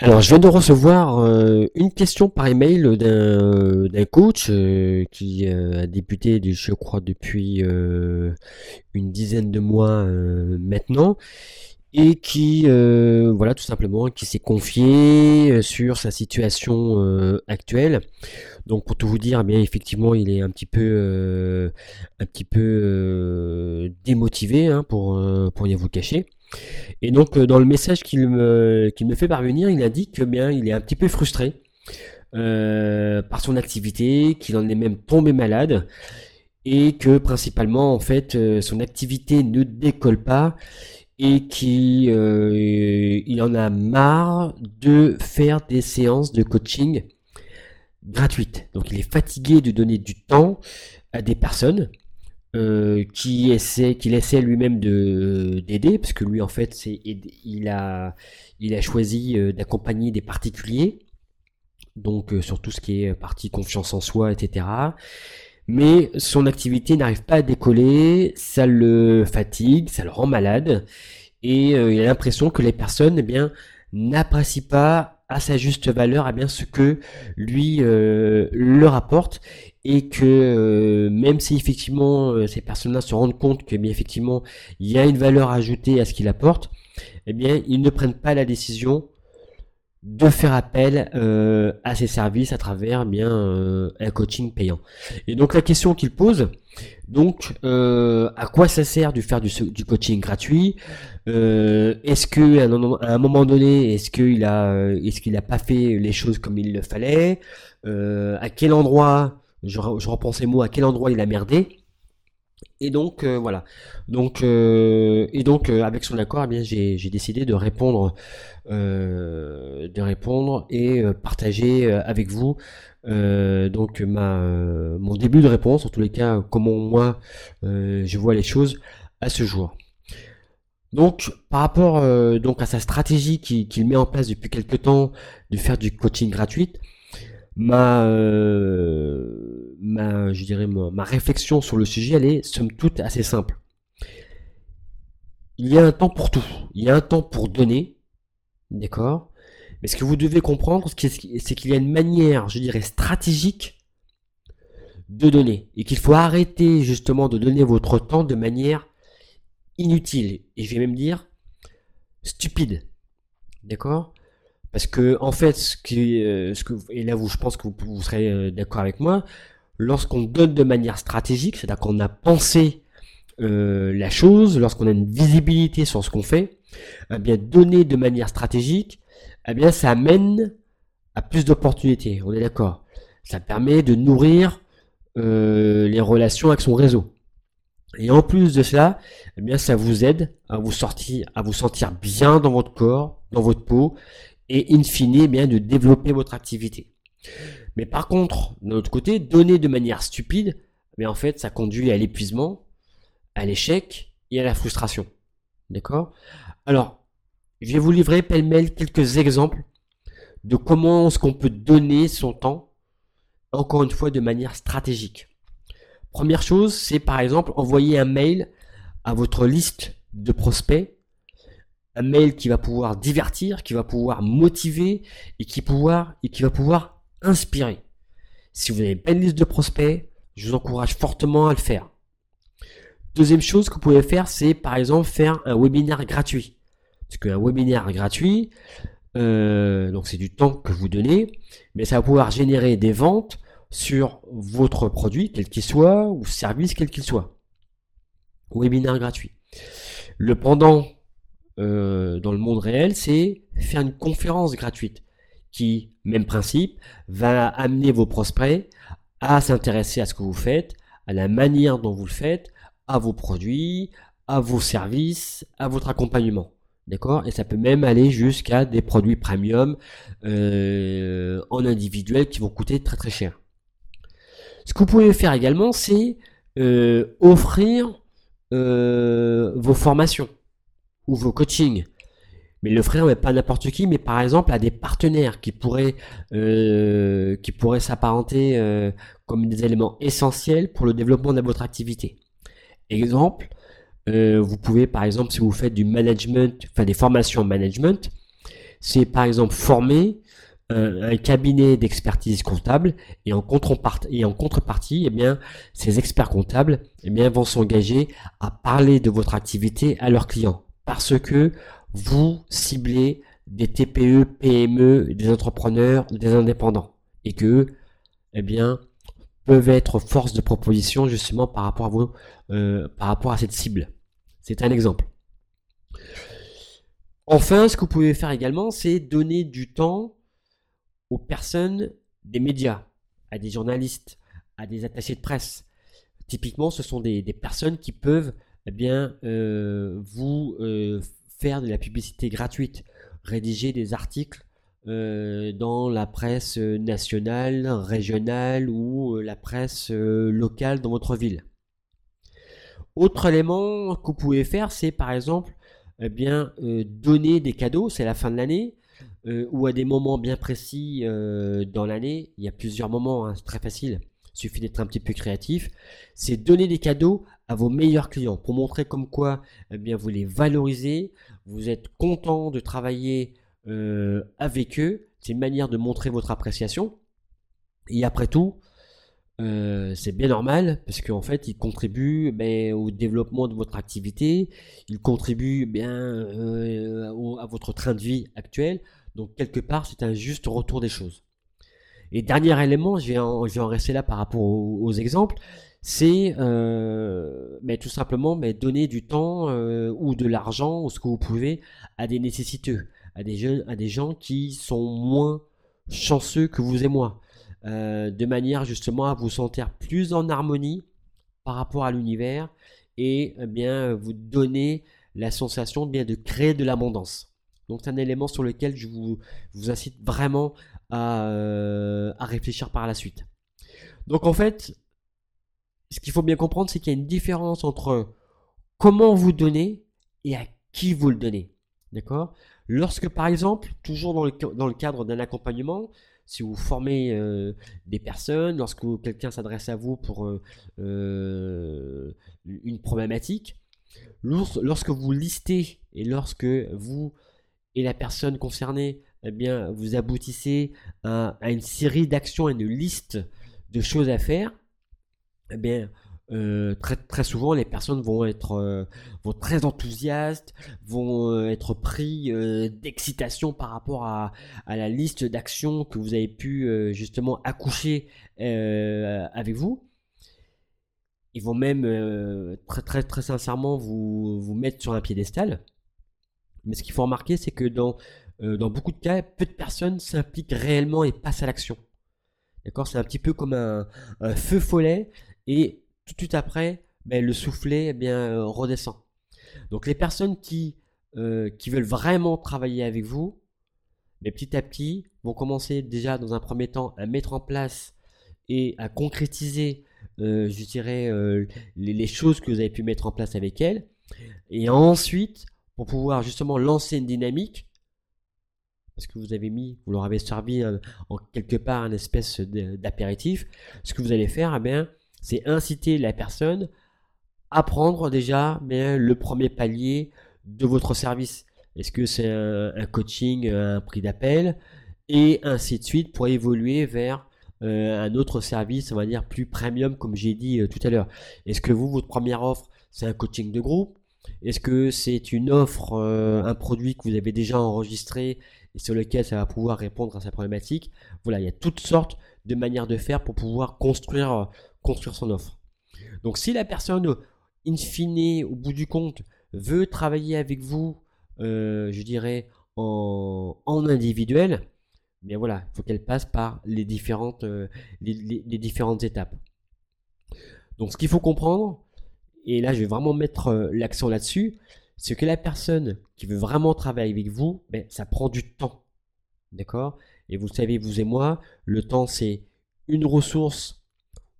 Alors, je viens de recevoir euh, une question par email d'un d'un coach euh, qui euh, a débuté, je crois, depuis euh, une dizaine de mois euh, maintenant, et qui, euh, voilà, tout simplement, qui s'est confié euh, sur sa situation euh, actuelle. Donc, pour tout vous dire, eh bien, effectivement, il est un petit peu, euh, un petit peu euh, démotivé, hein, pour, euh, pour rien vous cacher. Et donc, euh, dans le message qu'il me, fait parvenir, il indique que bien, il est un petit peu frustré euh, par son activité, qu'il en est même tombé malade, et que principalement, en fait, euh, son activité ne décolle pas, et qu'il il en a marre de faire des séances de coaching gratuites. Donc, il est fatigué de donner du temps à des personnes euh, qui essaie, qu'il essaie lui-même de d'aider, parce que lui en fait c'est il a il a choisi euh, d'accompagner des particuliers, donc euh, sur tout ce qui est partie confiance en soi, etc. Mais son activité n'arrive pas à décoller, ça le fatigue, ça le rend malade, et il a l'impression que les personnes, eh bien, n'apprécient pas à sa juste valeur, eh bien, ce que lui leur apporte, et que euh, même si effectivement euh, ces personnes-là se rendent compte que, bien, effectivement, il y a une valeur ajoutée à ce qu'il apporte, eh bien, ils ne prennent pas la décision de faire appel euh, à ces services à travers eh bien un coaching payant. Et donc la question qu'il pose, donc à quoi ça sert de faire du, coaching gratuit? Est-ce que à un, moment donné, est-ce qu'il a, est-ce qu'il a pas fait les choses comme il le fallait? À quel endroit, je, je reprends ces mots, à quel endroit il a merdé et donc euh, voilà. Donc euh, et donc euh, avec son accord, eh bien j'ai décidé de répondre, de répondre et partager avec vous donc ma mon début de réponse, en tous les cas comment moi je vois les choses à ce jour. Donc par rapport donc à sa stratégie qui- qu'il met en place depuis quelque temps de faire du coaching gratuit, ma, euh, ma, je dirais ma, réflexion sur le sujet, elle est somme toute assez simple. Il y a un temps pour tout. Il y a un temps pour donner, d'accord? Mais ce que vous devez comprendre, c'est qu'il y a une manière, je dirais, stratégique de donner. Et qu'il faut arrêter justement de donner votre temps de manière inutile. Et je vais même dire stupide. D'accord? Parce que, en fait, ce euh, que, et là, vous, je pense que vous, serez euh, d'accord avec moi, lorsqu'on donne de manière stratégique, c'est-à-dire qu'on a pensé euh, la chose, lorsqu'on a une visibilité sur ce qu'on fait, eh bien, donner de manière stratégique, eh bien, ça amène à plus d'opportunités. On est d'accord. Ça permet de nourrir les relations avec son réseau. Et en plus de cela, eh bien, ça vous aide à vous sortir, à vous sentir bien dans votre corps, dans votre peau, et in fine, eh bien, de développer votre activité. Mais par contre, de l'autre côté, donner de manière stupide, mais en fait, ça conduit à l'épuisement, à l'échec et à la frustration. D'accord? Alors, je vais vous livrer pêle-mêle quelques exemples de comment est-ce qu'on peut donner son temps, encore une fois, de manière stratégique. Première chose, c'est par exemple envoyer un mail à votre liste de prospects, un mail qui va pouvoir divertir, qui va pouvoir motiver et qui, pouvoir, et qui va pouvoir inspirer. Si vous avez une liste de prospects, je vous encourage fortement à le faire. Deuxième chose que vous pouvez faire, c'est par exemple faire un webinaire gratuit. Parce qu'un webinaire gratuit, euh, donc c'est du temps que vous donnez, mais ça va pouvoir générer des ventes sur votre produit, quel qu'il soit, ou service, quel qu'il soit. Webinaire gratuit. Le pendant euh, dans le monde réel, c'est faire une conférence gratuite qui, même principe, va amener vos prospects à s'intéresser à ce que vous faites, à la manière dont vous le faites, à vos produits, à vos services, à votre accompagnement. D'accord? Et ça peut même aller jusqu'à des produits premium euh, en individuel qui vont coûter très très cher. Ce que vous pouvez faire également, c'est euh, offrir euh, vos formations ou vos coachings. Mais l'offrir, mais pas n'importe qui, mais par exemple à des partenaires qui pourraient, euh, qui pourraient s'apparenter euh, comme des éléments essentiels pour le développement de votre activité. Exemple, euh, vous pouvez par exemple, si vous faites du management, enfin des formations en management, c'est par exemple former un cabinet d'expertise comptable et en contrepartie, et en contrepartie eh bien, ces experts comptables eh bien, vont s'engager à parler de votre activité à leurs clients parce que vous ciblez des TPE, PME, des entrepreneurs, des indépendants et que eh bien, peuvent être force de proposition justement par rapport à vos, euh, par rapport à cette cible. C'est un exemple. Enfin, ce que vous pouvez faire également, c'est donner du temps aux personnes des médias, à des journalistes, à des attachés de presse. Typiquement, ce sont des, personnes qui peuvent eh bien, euh, vous euh, faire de la publicité gratuite, rédiger des articles euh, dans la presse nationale, régionale ou la presse locale dans votre ville. Autre élément que vous pouvez faire, c'est par exemple eh bien, donner des cadeaux, c'est la fin de l'année, ou à des moments bien précis dans l'année, il y a plusieurs moments, hein, c'est très facile, il suffit d'être un petit peu créatif, c'est donner des cadeaux à vos meilleurs clients pour montrer comme quoi eh bien, vous les valorisez, vous êtes content de travailler euh, avec eux, c'est une manière de montrer votre appréciation. Et après tout, c'est bien normal parce qu'en fait, ils contribuent ben, au développement de votre activité, ils contribuent bien à votre train de vie actuel. Donc quelque part, c'est un juste retour des choses. Et dernier élément, je vais en, rester là par rapport aux, exemples, c'est euh, tout simplement mais donner du temps euh, ou de l'argent ou ce que vous pouvez à des nécessiteux, à des jeunes, à des gens qui sont moins chanceux que vous et moi, euh, de manière justement à vous sentir plus en harmonie par rapport à l'univers et eh bien vous donner la sensation bien de créer de l'abondance. Donc c'est un élément sur lequel je vous, incite vraiment euh, à, réfléchir par la suite. Donc en fait, ce qu'il faut bien comprendre, c'est qu'il y a une différence entre comment vous donnez et à qui vous le donnez. D'accord? Lorsque par exemple, toujours dans le, dans le cadre d'un accompagnement, si vous formez euh, des personnes, lorsque quelqu'un s'adresse à vous pour euh, une problématique, lorsque vous listez et lorsque vous et la personne concernée, eh bien, vous aboutissez à, une série d'actions, à une liste de choses à faire, eh bien, euh, très, très souvent, les personnes vont être euh, très enthousiastes, vont euh, être pris d'excitation par rapport à, à la liste d'actions que vous avez pu justement accoucher avec vous. Ils vont même très, très, très sincèrement vous, vous mettre sur un piédestal. Mais ce qu'il faut remarquer, c'est que dans, euh, dans beaucoup de cas, peu de personnes s'impliquent réellement et passent à l'action. D'accord? C'est un petit peu comme un, feu follet et tout de suite après, ben, le soufflet eh bien, euh, redescend. Donc les personnes qui, euh, qui veulent vraiment travailler avec vous, mais ben, petit à petit, vont commencer déjà dans un premier temps à mettre en place et à concrétiser, je dirais, les, les, choses que vous avez pu mettre en place avec elles. Et ensuite, pour pouvoir justement lancer une dynamique, parce que vous avez mis, vous leur avez servi en quelque part un espèce d'apéritif, ce que vous allez faire, eh bien, c'est inciter la personne à prendre déjà bien, le premier palier de votre service. Est-ce que c'est un, coaching, un prix d'appel, et ainsi de suite pour évoluer vers euh, un autre service, on va dire plus premium, comme j'ai dit euh, tout à l'heure. Est-ce que vous, votre première offre, c'est un coaching de groupe? Est-ce que c'est une offre, euh, un produit que vous avez déjà enregistré et sur lequel ça va pouvoir répondre à sa problématique? Voilà, il y a toutes sortes de manières de faire pour pouvoir construire, construire son offre. Donc si la personne, in fine, au bout du compte, veut travailler avec vous, euh, je dirais, en, individuel, mais voilà, il faut qu'elle passe par les différentes, euh, les différentes étapes. Donc ce qu'il faut comprendre, et là je vais vraiment mettre euh, l'accent là-dessus, c'est que la personne qui veut vraiment travailler avec vous, ben, ça prend du temps. D'accord? Et vous savez, vous et moi, le temps c'est une ressource,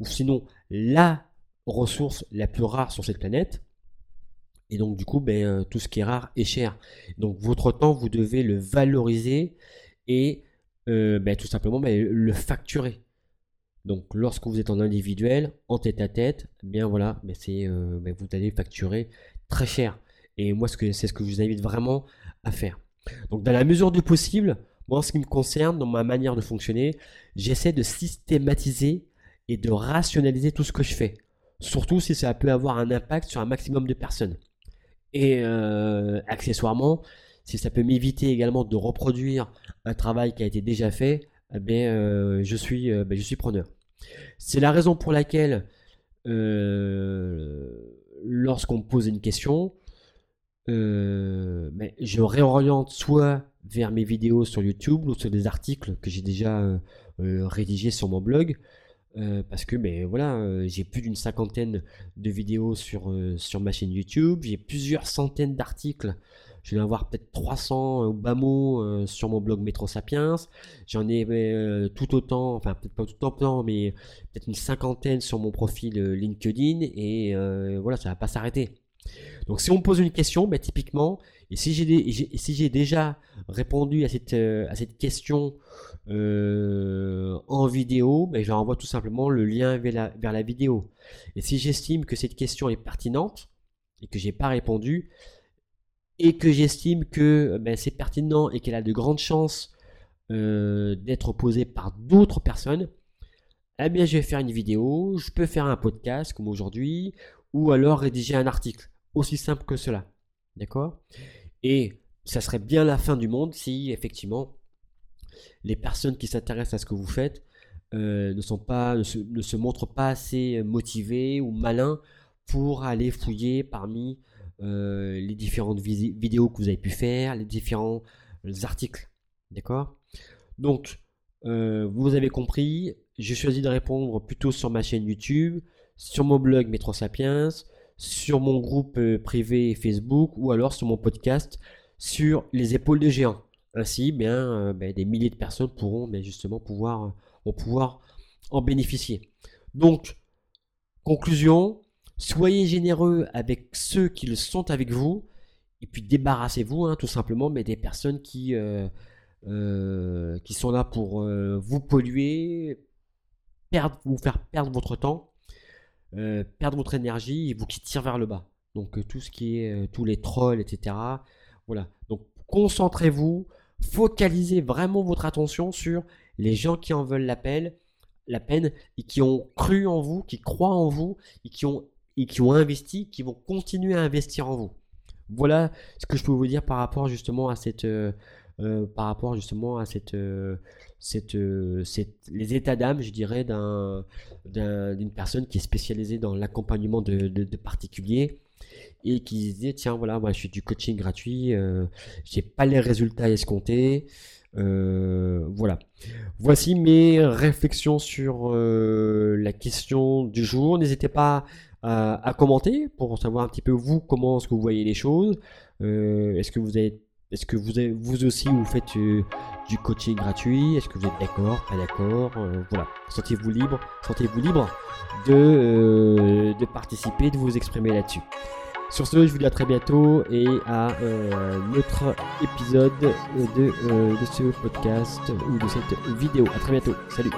ou sinon la ressource la plus rare sur cette planète. Et donc du coup, ben, euh, tout ce qui est rare est cher. Donc votre temps, vous devez le valoriser et euh, ben, tout simplement le facturer. Donc lorsque vous êtes en individuel, en tête à tête, eh bien voilà, mais c'est, euh, vous allez facturer très cher. Et moi, c'est ce que je vous invite vraiment à faire. Donc dans la mesure du possible, moi en ce qui me concerne, dans ma manière de fonctionner, j'essaie de systématiser et de rationaliser tout ce que je fais. Surtout si ça peut avoir un impact sur un maximum de personnes. Et euh, accessoirement, si ça peut m'éviter également de reproduire un travail qui a été déjà fait, eh euh, je, suis, ben, je suis preneur. C'est la raison pour laquelle, lorsqu'on me pose une question, mais je réoriente soit vers mes vidéos sur YouTube ou sur des articles que j'ai déjà rédigés sur mon blog, euh, parce que ben voilà, euh, j'ai plus d'une cinquantaine de vidéos sur, euh, sur ma chaîne YouTube, j'ai plusieurs centaines d'articles, je vais en avoir peut-être 300 au bas mot sur mon blog Métro Sapiens, j'en ai tout autant, enfin peut-être pas tout autant, mais peut-être une cinquantaine sur mon profil LinkedIn, et voilà, ça va pas s'arrêter. Donc si on me pose une question, ben, typiquement, et si j'ai si j'ai déjà répondu à cette, à cette question euh, en vidéo, ben, je renvoie tout simplement le lien vers la, vidéo. Et si j'estime que cette question est pertinente et que j'ai pas répondu, et que j'estime que ben, c'est pertinent et qu'elle a de grandes chances euh, d'être posée par d'autres personnes, eh bien je vais faire une vidéo, je peux faire un podcast comme aujourd'hui, ou alors rédiger un article. Aussi simple que cela. D'accord? Et ça serait bien la fin du monde si effectivement les personnes qui s'intéressent à ce que vous faites euh, ne, sont pas, ne se, montrent pas assez motivées ou malins pour aller fouiller parmi euh, les différentes vidéos que vous avez pu faire, les différents articles. D'accord? Donc, euh, vous avez compris, j'ai choisi de répondre plutôt sur ma chaîne YouTube, sur mon blog Métro Sapiens, sur mon groupe privé Facebook ou alors sur mon podcast sur les épaules de géants. Ainsi, bien, euh, ben, des milliers de personnes pourront ben, justement euh, pouvoir en bénéficier. Donc, conclusion, soyez généreux avec ceux qui le sont avec vous, et puis débarrassez-vous hein, tout simplement mais des personnes qui, euh, qui sont là pour vous polluer, vous faire perdre votre temps, perdre votre énergie et vous qui tirent vers le bas. Donc tout ce qui est tous les trolls, etc. Voilà. Donc concentrez-vous, focalisez vraiment votre attention sur les gens qui en veulent la peine, la peine et qui ont cru en vous, qui croient en vous et qui ont, et qui ont investi, qui vont continuer à investir en vous. Voilà ce que je peux vous dire par rapport justement à cette, euh, euh, par rapport justement à cette, euh, cette, cette les états d'âme, je dirais, d'un, d'une personne qui est spécialisée dans l'accompagnement de, particuliers et qui disait tiens voilà moi je suis du coaching gratuit j'ai pas les résultats escomptés voilà voici mes réflexions sur la question du jour n'hésitez pas à, commenter pour savoir un petit peu vous comment est-ce que vous voyez les choses est-ce que vous êtes est-ce que vous, avez, vous aussi vous faites du coaching gratuit? Est-ce que vous êtes d'accord Pas d'accord? Voilà. Sentez-vous libre, sentez-vous libre de, de participer, de vous exprimer là-dessus. Sur ce, je vous dis à très bientôt et à euh, notre épisode de, euh, de ce podcast ou de cette vidéo. À très bientôt. Salut